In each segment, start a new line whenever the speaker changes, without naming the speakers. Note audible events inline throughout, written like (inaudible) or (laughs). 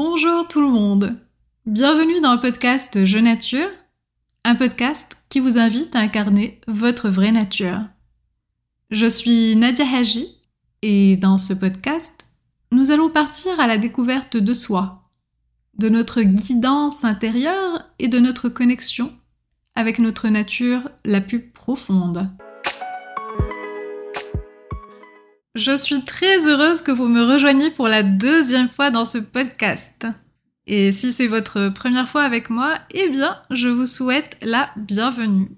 Bonjour tout le monde. Bienvenue dans le podcast Je Nature, un podcast qui vous invite à incarner votre vraie nature. Je suis Nadia Haji et dans ce podcast, nous allons partir à la découverte de soi, de notre guidance intérieure et de notre connexion avec notre nature la plus profonde. Je suis très heureuse que vous me rejoigniez pour la deuxième fois dans ce podcast. Et si c'est votre première fois avec moi, eh bien, je vous souhaite la bienvenue.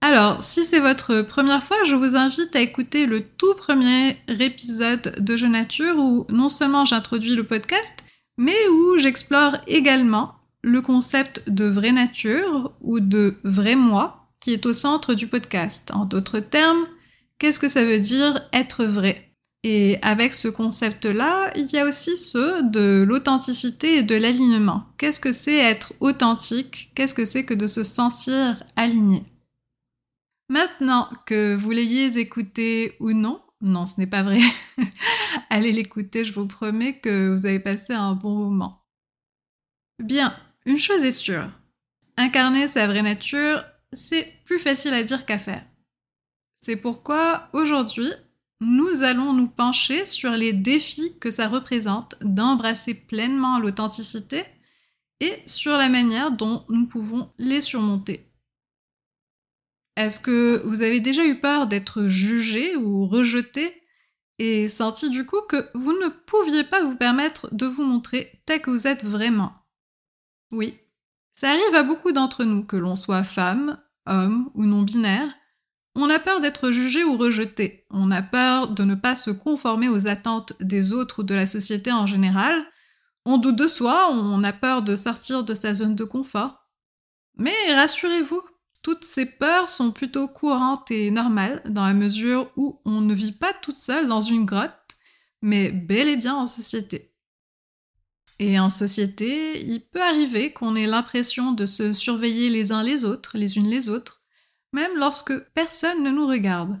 Alors, si c'est votre première fois, je vous invite à écouter le tout premier épisode de Je Nature où non seulement j'introduis le podcast, mais où j'explore également le concept de vraie nature ou de vrai moi qui est au centre du podcast. En d'autres termes, Qu'est-ce que ça veut dire être vrai? Et avec ce concept-là, il y a aussi ce de l'authenticité et de l'alignement. Qu'est-ce que c'est être authentique? Qu'est-ce que c'est que de se sentir aligné? Maintenant que vous l'ayez écouté ou non, non, ce n'est pas vrai. (laughs) Allez l'écouter, je vous promets que vous avez passé un bon moment. Bien, une chose est sûre. Incarner sa vraie nature, c'est plus facile à dire qu'à faire. C'est pourquoi aujourd'hui, nous allons nous pencher sur les défis que ça représente d'embrasser pleinement l'authenticité et sur la manière dont nous pouvons les surmonter. Est-ce que vous avez déjà eu peur d'être jugé ou rejeté et senti du coup que vous ne pouviez pas vous permettre de vous montrer tel que vous êtes vraiment? Oui, ça arrive à beaucoup d'entre nous, que l'on soit femme, homme ou non-binaire, on a peur d'être jugé ou rejeté. On a peur de ne pas se conformer aux attentes des autres ou de la société en général. On doute de soi, on a peur de sortir de sa zone de confort. Mais rassurez-vous, toutes ces peurs sont plutôt courantes et normales dans la mesure où on ne vit pas toute seule dans une grotte, mais bel et bien en société. Et en société, il peut arriver qu'on ait l'impression de se surveiller les uns les autres, les unes les autres, même lorsque personne ne nous regarde.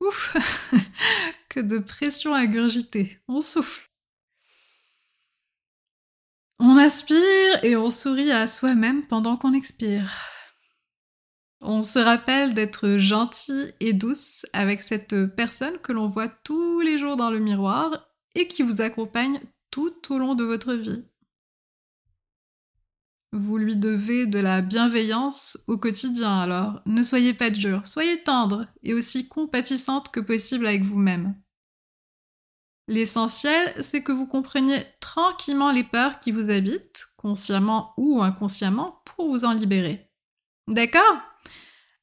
Ouf (laughs) Que de pression ingurgitée. On souffle. On aspire et on sourit à soi-même pendant qu'on expire. On se rappelle d'être gentil et douce avec cette personne que l'on voit tous les jours dans le miroir et qui vous accompagne tout au long de votre vie. Vous lui devez de la bienveillance au quotidien, alors ne soyez pas dur, soyez tendre et aussi compatissante que possible avec vous-même. L'essentiel, c'est que vous compreniez tranquillement les peurs qui vous habitent, consciemment ou inconsciemment, pour vous en libérer. D'accord?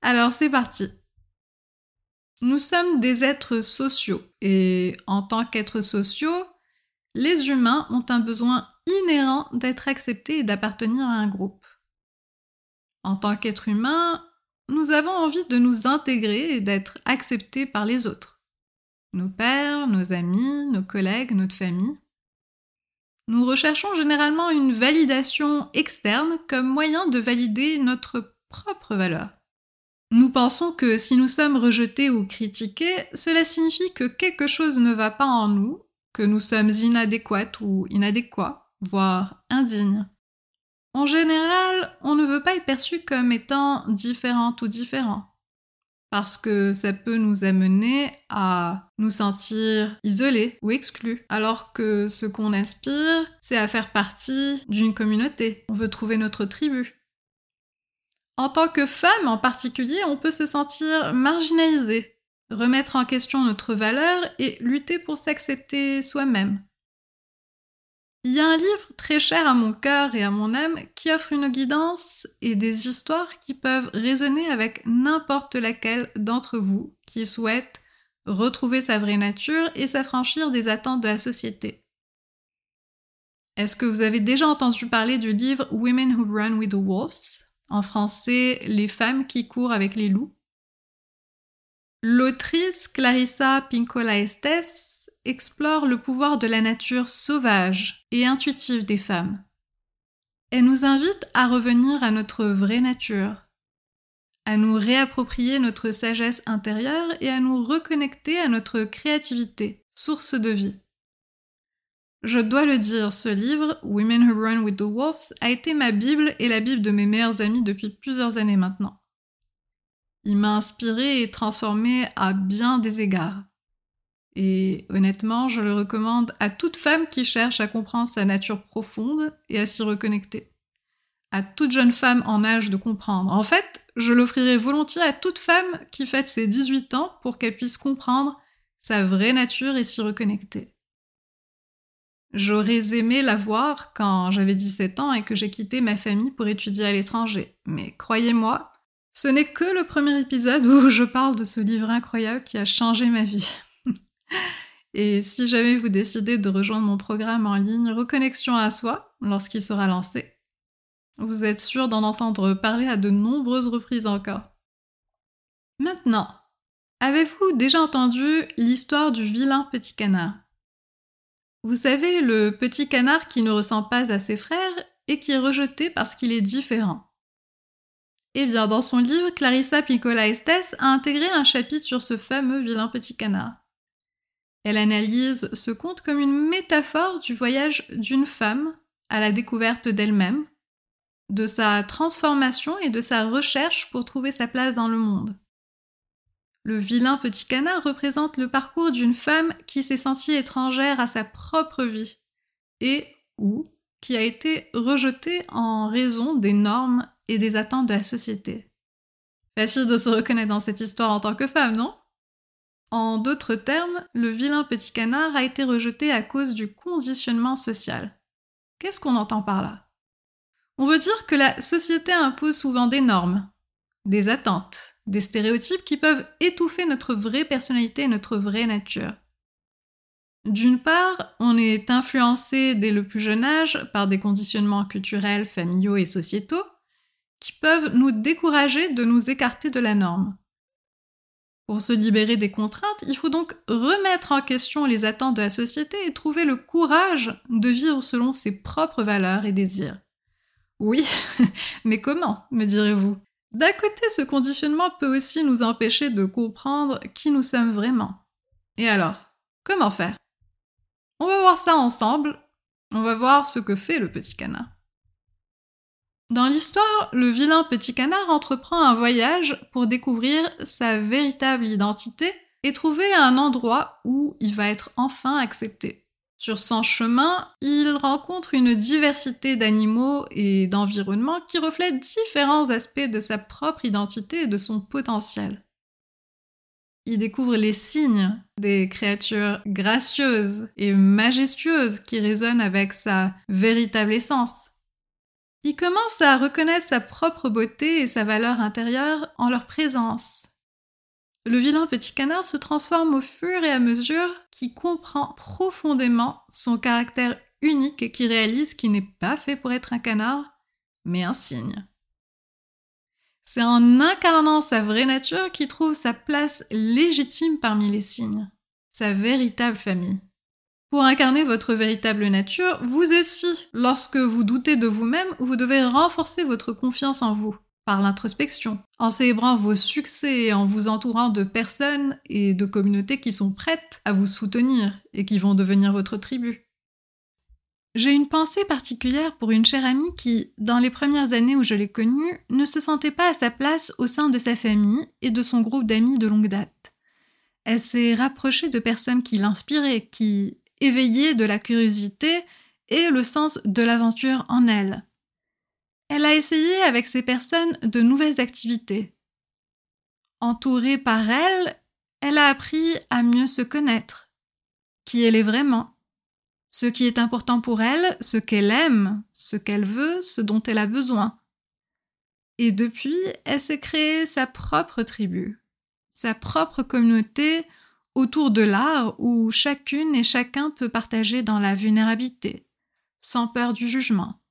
Alors c'est parti. Nous sommes des êtres sociaux et en tant qu'êtres sociaux, les humains ont un besoin inhérent d'être acceptés et d'appartenir à un groupe. En tant qu'être humain, nous avons envie de nous intégrer et d'être acceptés par les autres. Nos pères, nos amis, nos collègues, notre famille. Nous recherchons généralement une validation externe comme moyen de valider notre propre valeur. Nous pensons que si nous sommes rejetés ou critiqués, cela signifie que quelque chose ne va pas en nous que nous sommes inadéquates ou inadéquats, voire indignes. En général, on ne veut pas être perçu comme étant différente ou différent, parce que ça peut nous amener à nous sentir isolés ou exclus, alors que ce qu'on aspire, c'est à faire partie d'une communauté. On veut trouver notre tribu. En tant que femme en particulier, on peut se sentir marginalisée remettre en question notre valeur et lutter pour s'accepter soi-même. Il y a un livre très cher à mon cœur et à mon âme qui offre une guidance et des histoires qui peuvent résonner avec n'importe laquelle d'entre vous qui souhaite retrouver sa vraie nature et s'affranchir des attentes de la société. Est-ce que vous avez déjà entendu parler du livre Women Who Run with the Wolves? En français, Les femmes qui courent avec les loups L'autrice Clarissa Pinkola Estes explore le pouvoir de la nature sauvage et intuitive des femmes. Elle nous invite à revenir à notre vraie nature, à nous réapproprier notre sagesse intérieure et à nous reconnecter à notre créativité, source de vie. Je dois le dire, ce livre, Women Who Run with the Wolves, a été ma Bible et la Bible de mes meilleurs amis depuis plusieurs années maintenant. Il m'a inspiré et transformé à bien des égards. Et honnêtement, je le recommande à toute femme qui cherche à comprendre sa nature profonde et à s'y reconnecter. À toute jeune femme en âge de comprendre. En fait, je l'offrirai volontiers à toute femme qui fête ses 18 ans pour qu'elle puisse comprendre sa vraie nature et s'y reconnecter. J'aurais aimé la voir quand j'avais 17 ans et que j'ai quitté ma famille pour étudier à l'étranger. Mais croyez-moi, ce n'est que le premier épisode où je parle de ce livre incroyable qui a changé ma vie. (laughs) et si jamais vous décidez de rejoindre mon programme en ligne Reconnexion à soi, lorsqu'il sera lancé, vous êtes sûr d'en entendre parler à de nombreuses reprises encore. Maintenant, avez-vous déjà entendu l'histoire du vilain petit canard? Vous savez, le petit canard qui ne ressemble pas à ses frères et qui est rejeté parce qu'il est différent. Eh bien, dans son livre, Clarissa Piccola Estes a intégré un chapitre sur ce fameux vilain petit canard. Elle analyse ce conte comme une métaphore du voyage d'une femme à la découverte d'elle-même, de sa transformation et de sa recherche pour trouver sa place dans le monde. Le vilain petit canard représente le parcours d'une femme qui s'est sentie étrangère à sa propre vie et ou qui a été rejetée en raison des normes et des attentes de la société. Facile de se reconnaître dans cette histoire en tant que femme, non? En d'autres termes, le vilain petit canard a été rejeté à cause du conditionnement social. Qu'est-ce qu'on entend par là? On veut dire que la société impose souvent des normes, des attentes, des stéréotypes qui peuvent étouffer notre vraie personnalité et notre vraie nature. D'une part, on est influencé dès le plus jeune âge par des conditionnements culturels, familiaux et sociétaux qui peuvent nous décourager de nous écarter de la norme. Pour se libérer des contraintes, il faut donc remettre en question les attentes de la société et trouver le courage de vivre selon ses propres valeurs et désirs. Oui, (laughs) mais comment, me direz-vous? D'un côté, ce conditionnement peut aussi nous empêcher de comprendre qui nous sommes vraiment. Et alors, comment faire? On va voir ça ensemble. On va voir ce que fait le petit canard. Dans l'histoire, le vilain petit canard entreprend un voyage pour découvrir sa véritable identité et trouver un endroit où il va être enfin accepté. Sur son chemin, il rencontre une diversité d'animaux et d'environnements qui reflètent différents aspects de sa propre identité et de son potentiel. Il découvre les signes des créatures gracieuses et majestueuses qui résonnent avec sa véritable essence. Il commence à reconnaître sa propre beauté et sa valeur intérieure en leur présence le vilain petit canard se transforme au fur et à mesure qu'il comprend profondément son caractère unique et qui réalise qu'il n'est pas fait pour être un canard, mais un cygne. C'est en incarnant sa vraie nature qu'il trouve sa place légitime parmi les cygnes, sa véritable famille. Pour incarner votre véritable nature, vous aussi, lorsque vous doutez de vous-même, vous devez renforcer votre confiance en vous par l'introspection, en célébrant vos succès et en vous entourant de personnes et de communautés qui sont prêtes à vous soutenir et qui vont devenir votre tribu. J'ai une pensée particulière pour une chère amie qui, dans les premières années où je l'ai connue, ne se sentait pas à sa place au sein de sa famille et de son groupe d'amis de longue date. Elle s'est rapprochée de personnes qui l'inspiraient, qui éveillaient de la curiosité et le sens de l'aventure en elle, elle a essayé avec ces personnes de nouvelles activités. Entourée par elles, elle a appris à mieux se connaître, qui elle est vraiment, ce qui est important pour elle, ce qu'elle aime, ce qu'elle veut, ce dont elle a besoin. Et depuis, elle s'est créée sa propre tribu, sa propre communauté autour de l'art où chacune et chacun peut partager dans la vulnérabilité, sans peur du jugement.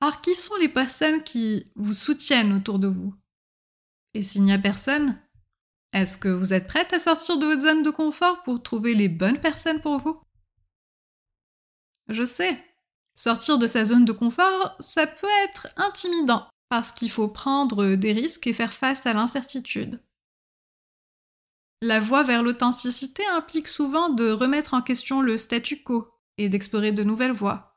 Alors, qui sont les personnes qui vous soutiennent autour de vous? Et s'il n'y a personne, est-ce que vous êtes prête à sortir de votre zone de confort pour trouver les bonnes personnes pour vous? Je sais, sortir de sa zone de confort, ça peut être intimidant parce qu'il faut prendre des risques et faire face à l'incertitude. La voie vers l'authenticité implique souvent de remettre en question le statu quo et d'explorer de nouvelles voies.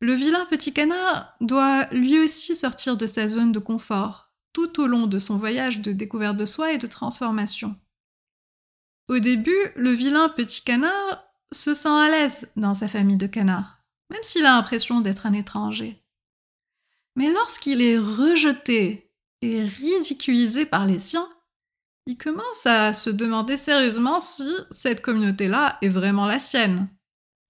Le vilain petit canard doit lui aussi sortir de sa zone de confort tout au long de son voyage de découverte de soi et de transformation. Au début, le vilain petit canard se sent à l'aise dans sa famille de canards, même s'il a l'impression d'être un étranger. Mais lorsqu'il est rejeté et ridiculisé par les siens, il commence à se demander sérieusement si cette communauté-là est vraiment la sienne,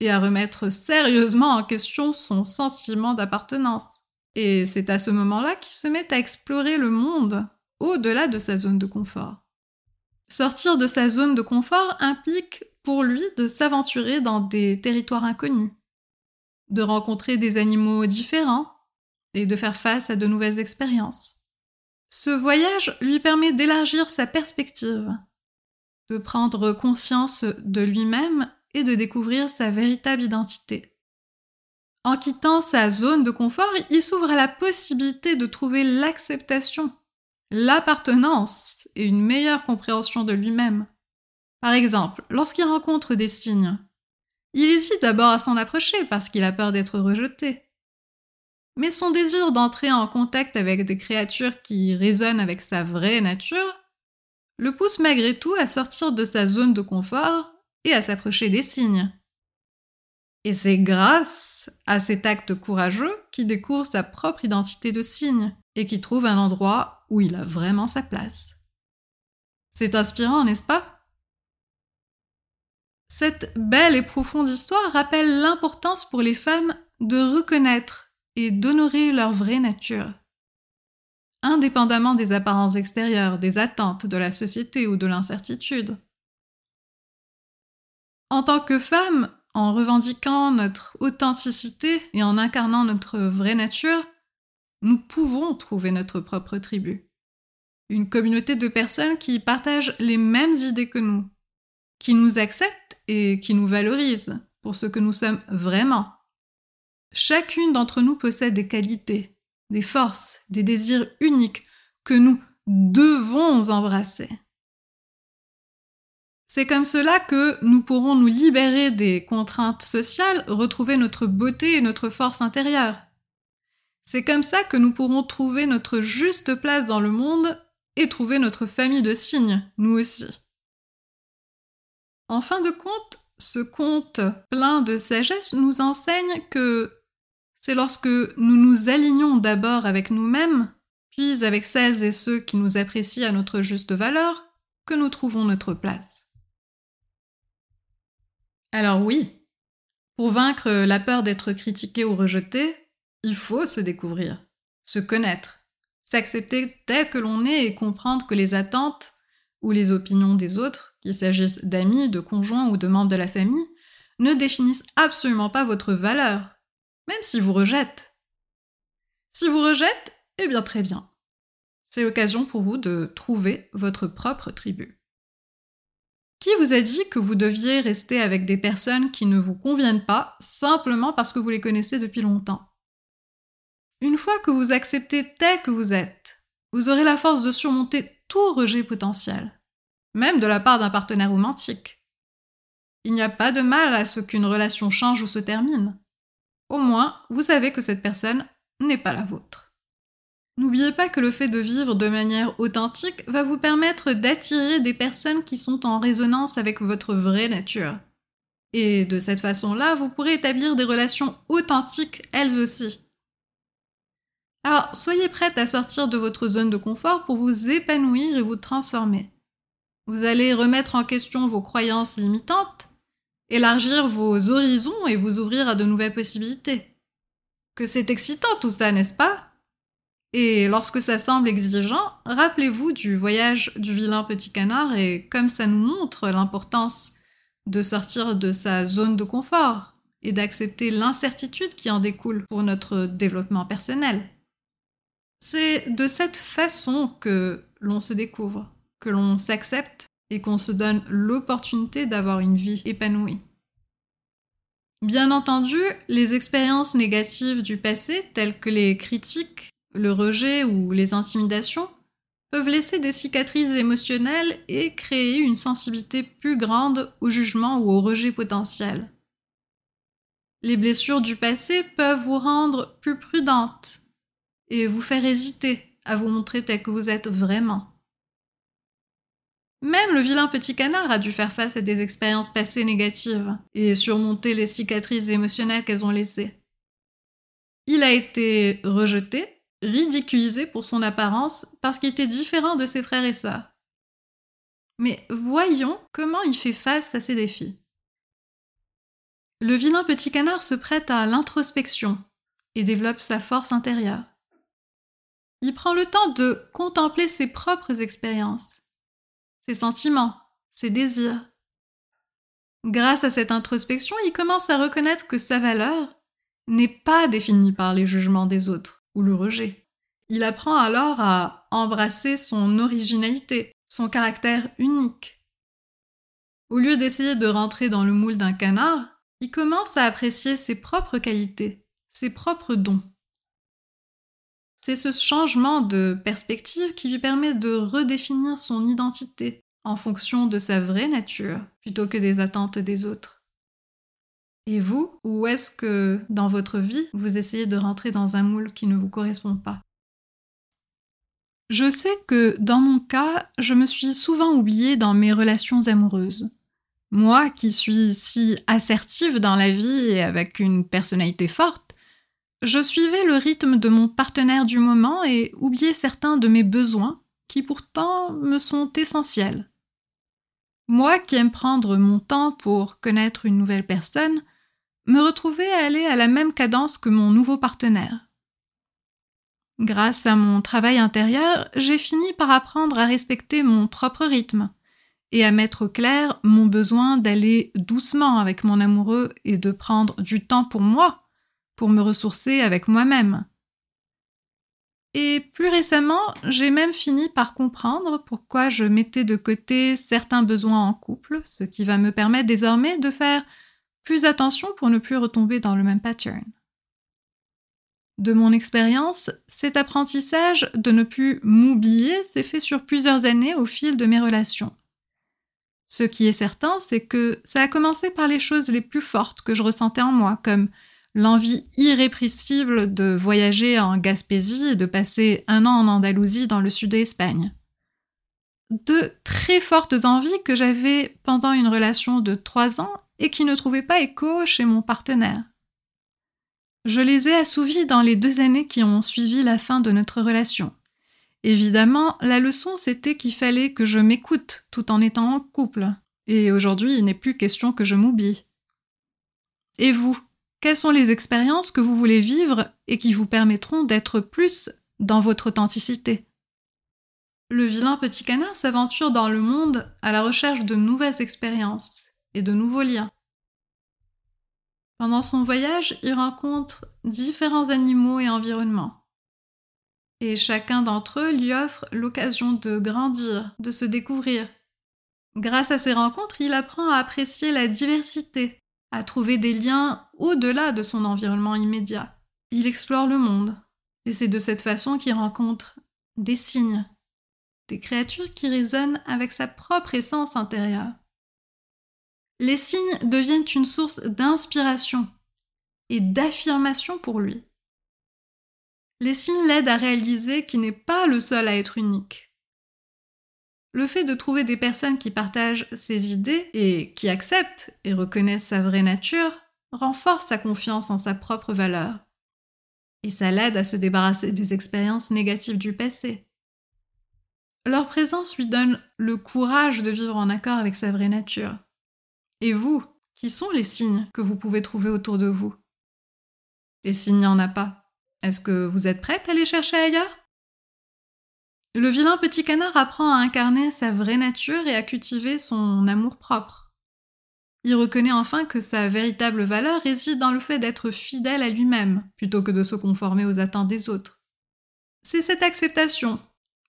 et à remettre sérieusement en question son sentiment d'appartenance. Et c'est à ce moment-là qu'il se met à explorer le monde au-delà de sa zone de confort. Sortir de sa zone de confort implique pour lui de s'aventurer dans des territoires inconnus, de rencontrer des animaux différents et de faire face à de nouvelles expériences. Ce voyage lui permet d'élargir sa perspective, de prendre conscience de lui-même et de découvrir sa véritable identité. En quittant sa zone de confort, il s'ouvre à la possibilité de trouver l'acceptation, l'appartenance et une meilleure compréhension de lui-même. Par exemple, lorsqu'il rencontre des signes, il hésite d'abord à s'en approcher parce qu'il a peur d'être rejeté. Mais son désir d'entrer en contact avec des créatures qui résonnent avec sa vraie nature le pousse malgré tout à sortir de sa zone de confort et à s'approcher des signes. Et c'est grâce à cet acte courageux qu'il découvre sa propre identité de cygne et qu'il trouve un endroit où il a vraiment sa place. C'est inspirant, n'est-ce pas? Cette belle et profonde histoire rappelle l'importance pour les femmes de reconnaître et d'honorer leur vraie nature. Indépendamment des apparences extérieures, des attentes de la société ou de l'incertitude. En tant que femme, en revendiquant notre authenticité et en incarnant notre vraie nature, nous pouvons trouver notre propre tribu. Une communauté de personnes qui partagent les mêmes idées que nous, qui nous acceptent et qui nous valorisent pour ce que nous sommes vraiment. Chacune d'entre nous possède des qualités, des forces, des désirs uniques que nous devons embrasser. C'est comme cela que nous pourrons nous libérer des contraintes sociales, retrouver notre beauté et notre force intérieure. C'est comme ça que nous pourrons trouver notre juste place dans le monde et trouver notre famille de signes, nous aussi. En fin de compte, ce conte plein de sagesse nous enseigne que c'est lorsque nous nous alignons d'abord avec nous-mêmes, puis avec celles et ceux qui nous apprécient à notre juste valeur, que nous trouvons notre place. Alors oui, pour vaincre la peur d'être critiqué ou rejeté, il faut se découvrir, se connaître, s'accepter tel que l'on est et comprendre que les attentes ou les opinions des autres, qu'il s'agisse d'amis, de conjoints ou de membres de la famille, ne définissent absolument pas votre valeur, même s'ils vous rejettent. Si vous rejettent, eh bien très bien. C'est l'occasion pour vous de trouver votre propre tribu. Qui vous a dit que vous deviez rester avec des personnes qui ne vous conviennent pas simplement parce que vous les connaissez depuis longtemps? Une fois que vous acceptez tel que vous êtes, vous aurez la force de surmonter tout rejet potentiel, même de la part d'un partenaire romantique. Il n'y a pas de mal à ce qu'une relation change ou se termine. Au moins, vous savez que cette personne n'est pas la vôtre. N'oubliez pas que le fait de vivre de manière authentique va vous permettre d'attirer des personnes qui sont en résonance avec votre vraie nature. Et de cette façon-là, vous pourrez établir des relations authentiques elles aussi. Alors, soyez prête à sortir de votre zone de confort pour vous épanouir et vous transformer. Vous allez remettre en question vos croyances limitantes, élargir vos horizons et vous ouvrir à de nouvelles possibilités. Que c'est excitant tout ça, n'est-ce pas? Et lorsque ça semble exigeant, rappelez-vous du voyage du vilain petit canard et comme ça nous montre l'importance de sortir de sa zone de confort et d'accepter l'incertitude qui en découle pour notre développement personnel. C'est de cette façon que l'on se découvre, que l'on s'accepte et qu'on se donne l'opportunité d'avoir une vie épanouie. Bien entendu, les expériences négatives du passé, telles que les critiques, le rejet ou les intimidations peuvent laisser des cicatrices émotionnelles et créer une sensibilité plus grande au jugement ou au rejet potentiel. Les blessures du passé peuvent vous rendre plus prudente et vous faire hésiter à vous montrer tel que vous êtes vraiment. Même le vilain petit canard a dû faire face à des expériences passées négatives et surmonter les cicatrices émotionnelles qu'elles ont laissées. Il a été rejeté, ridiculisé pour son apparence parce qu'il était différent de ses frères et sœurs. Mais voyons comment il fait face à ces défis. Le vilain petit canard se prête à l'introspection et développe sa force intérieure. Il prend le temps de contempler ses propres expériences, ses sentiments, ses désirs. Grâce à cette introspection, il commence à reconnaître que sa valeur n'est pas définie par les jugements des autres ou le rejet. Il apprend alors à embrasser son originalité, son caractère unique. Au lieu d'essayer de rentrer dans le moule d'un canard, il commence à apprécier ses propres qualités, ses propres dons. C'est ce changement de perspective qui lui permet de redéfinir son identité en fonction de sa vraie nature plutôt que des attentes des autres. Et vous, où est-ce que dans votre vie vous essayez de rentrer dans un moule qui ne vous correspond pas? Je sais que dans mon cas, je me suis souvent oubliée dans mes relations amoureuses. Moi qui suis si assertive dans la vie et avec une personnalité forte, je suivais le rythme de mon partenaire du moment et oubliais certains de mes besoins qui pourtant me sont essentiels. Moi qui aime prendre mon temps pour connaître une nouvelle personne, me retrouvais à aller à la même cadence que mon nouveau partenaire. Grâce à mon travail intérieur, j'ai fini par apprendre à respecter mon propre rythme, et à mettre au clair mon besoin d'aller doucement avec mon amoureux et de prendre du temps pour moi, pour me ressourcer avec moi-même. Et plus récemment, j'ai même fini par comprendre pourquoi je mettais de côté certains besoins en couple, ce qui va me permettre désormais de faire plus attention pour ne plus retomber dans le même pattern. De mon expérience, cet apprentissage de ne plus m'oublier s'est fait sur plusieurs années au fil de mes relations. Ce qui est certain, c'est que ça a commencé par les choses les plus fortes que je ressentais en moi, comme l'envie irrépressible de voyager en Gaspésie et de passer un an en Andalousie dans le sud de l'Espagne. Deux très fortes envies que j'avais pendant une relation de trois ans et qui ne trouvaient pas écho chez mon partenaire. Je les ai assouvies dans les deux années qui ont suivi la fin de notre relation. Évidemment, la leçon c'était qu'il fallait que je m'écoute tout en étant en couple. Et aujourd'hui, il n'est plus question que je m'oublie. Et vous, quelles sont les expériences que vous voulez vivre et qui vous permettront d'être plus dans votre authenticité? Le vilain petit canard s'aventure dans le monde à la recherche de nouvelles expériences et de nouveaux liens. Pendant son voyage, il rencontre différents animaux et environnements et chacun d'entre eux lui offre l'occasion de grandir, de se découvrir. Grâce à ces rencontres, il apprend à apprécier la diversité, à trouver des liens au-delà de son environnement immédiat. Il explore le monde, et c'est de cette façon qu'il rencontre des signes, des créatures qui résonnent avec sa propre essence intérieure. Les signes deviennent une source d'inspiration et d'affirmation pour lui. Les signes l'aident à réaliser qu'il n'est pas le seul à être unique. Le fait de trouver des personnes qui partagent ses idées et qui acceptent et reconnaissent sa vraie nature renforce sa confiance en sa propre valeur. Et ça l'aide à se débarrasser des expériences négatives du passé. Leur présence lui donne le courage de vivre en accord avec sa vraie nature. Et vous, qui sont les signes que vous pouvez trouver autour de vous? Les signes, il n'y en a pas. Est-ce que vous êtes prête à les chercher ailleurs? Le vilain petit canard apprend à incarner sa vraie nature et à cultiver son amour-propre. Il reconnaît enfin que sa véritable valeur réside dans le fait d'être fidèle à lui-même, plutôt que de se conformer aux attentes des autres. C'est cette acceptation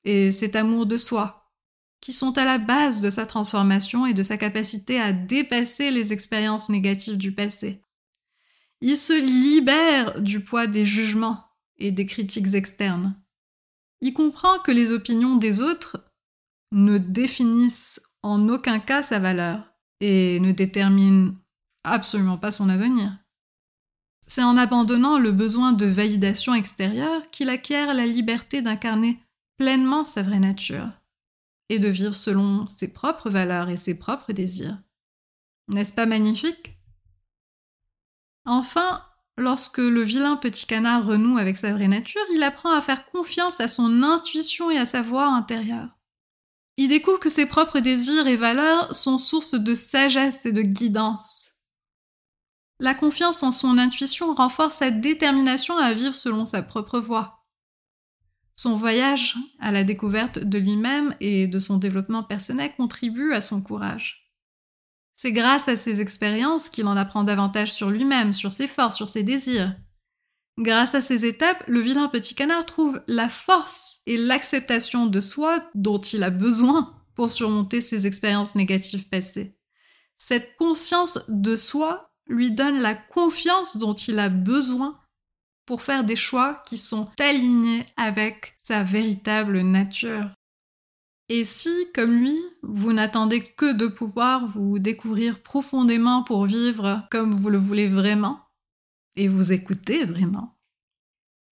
et cet amour de soi qui sont à la base de sa transformation et de sa capacité à dépasser les expériences négatives du passé. Il se libère du poids des jugements et des critiques externes. Il comprend que les opinions des autres ne définissent en aucun cas sa valeur et ne déterminent absolument pas son avenir. C'est en abandonnant le besoin de validation extérieure qu'il acquiert la liberté d'incarner pleinement sa vraie nature et de vivre selon ses propres valeurs et ses propres désirs. N'est-ce pas magnifique? Enfin, lorsque le vilain petit canard renoue avec sa vraie nature, il apprend à faire confiance à son intuition et à sa voix intérieure. Il découvre que ses propres désirs et valeurs sont source de sagesse et de guidance. La confiance en son intuition renforce sa détermination à vivre selon sa propre voie. Son voyage à la découverte de lui-même et de son développement personnel contribue à son courage. C'est grâce à ces expériences qu'il en apprend davantage sur lui-même, sur ses forces, sur ses désirs. Grâce à ces étapes, le vilain petit canard trouve la force et l'acceptation de soi dont il a besoin pour surmonter ses expériences négatives passées. Cette conscience de soi lui donne la confiance dont il a besoin pour faire des choix qui sont alignés avec sa véritable nature. Et si, comme lui, vous n'attendez que de pouvoir vous découvrir profondément pour vivre comme vous le voulez vraiment, et vous écouter vraiment,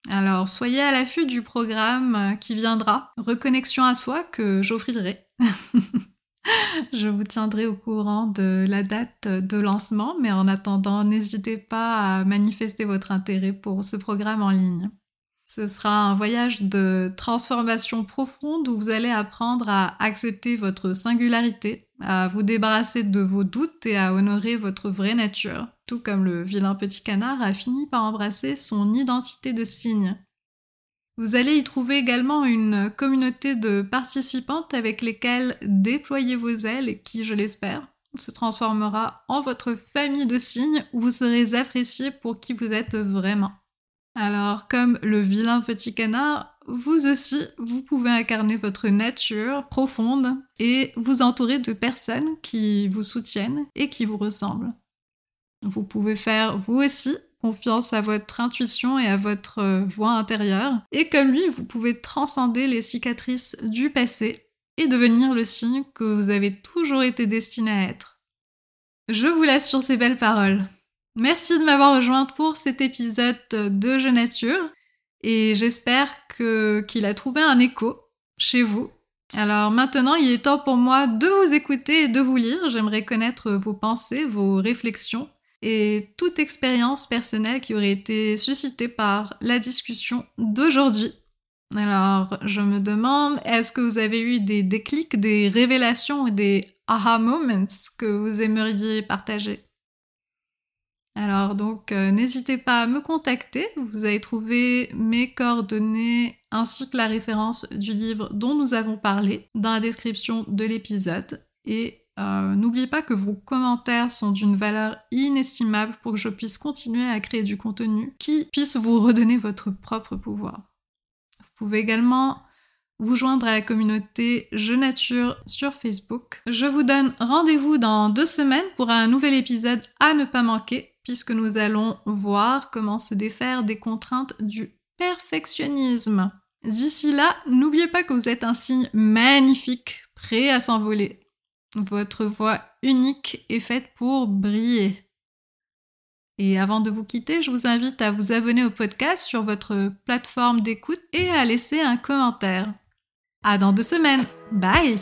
alors soyez à l'affût du programme qui viendra, Reconnexion à soi, que j'offrirai. (laughs) Je vous tiendrai au courant de la date de lancement, mais en attendant, n'hésitez pas à manifester votre intérêt pour ce programme en ligne. Ce sera un voyage de transformation profonde où vous allez apprendre à accepter votre singularité, à vous débarrasser de vos doutes et à honorer votre vraie nature, tout comme le vilain petit canard a fini par embrasser son identité de cygne. Vous allez y trouver également une communauté de participantes avec lesquelles déployer vos ailes et qui, je l'espère, se transformera en votre famille de signes où vous serez apprécié pour qui vous êtes vraiment. Alors, comme le vilain petit canard, vous aussi, vous pouvez incarner votre nature profonde et vous entourer de personnes qui vous soutiennent et qui vous ressemblent. Vous pouvez faire, vous aussi, confiance à votre intuition et à votre euh, voix intérieure. Et comme lui, vous pouvez transcender les cicatrices du passé et devenir le signe que vous avez toujours été destiné à être. Je vous laisse sur ces belles paroles. Merci de m'avoir rejointe pour cet épisode de Je Nature et j'espère qu'il a trouvé un écho chez vous. Alors maintenant, il est temps pour moi de vous écouter et de vous lire. J'aimerais connaître vos pensées, vos réflexions et toute expérience personnelle qui aurait été suscitée par la discussion d'aujourd'hui. Alors, je me demande, est-ce que vous avez eu des déclics, des révélations, des aha moments que vous aimeriez partager? Alors, donc, euh, n'hésitez pas à me contacter. Vous avez trouvé mes coordonnées ainsi que la référence du livre dont nous avons parlé dans la description de l'épisode. Et euh, n'oubliez pas que vos commentaires sont d'une valeur inestimable pour que je puisse continuer à créer du contenu qui puisse vous redonner votre propre pouvoir. Vous pouvez également vous joindre à la communauté Je Nature sur Facebook. Je vous donne rendez-vous dans deux semaines pour un nouvel épisode à ne pas manquer, puisque nous allons voir comment se défaire des contraintes du perfectionnisme. D'ici là, n'oubliez pas que vous êtes un signe magnifique, prêt à s'envoler votre voix unique est faite pour briller. Et avant de vous quitter, je vous invite à vous abonner au podcast sur votre plateforme d'écoute et à laisser un commentaire. À dans deux semaines. Bye!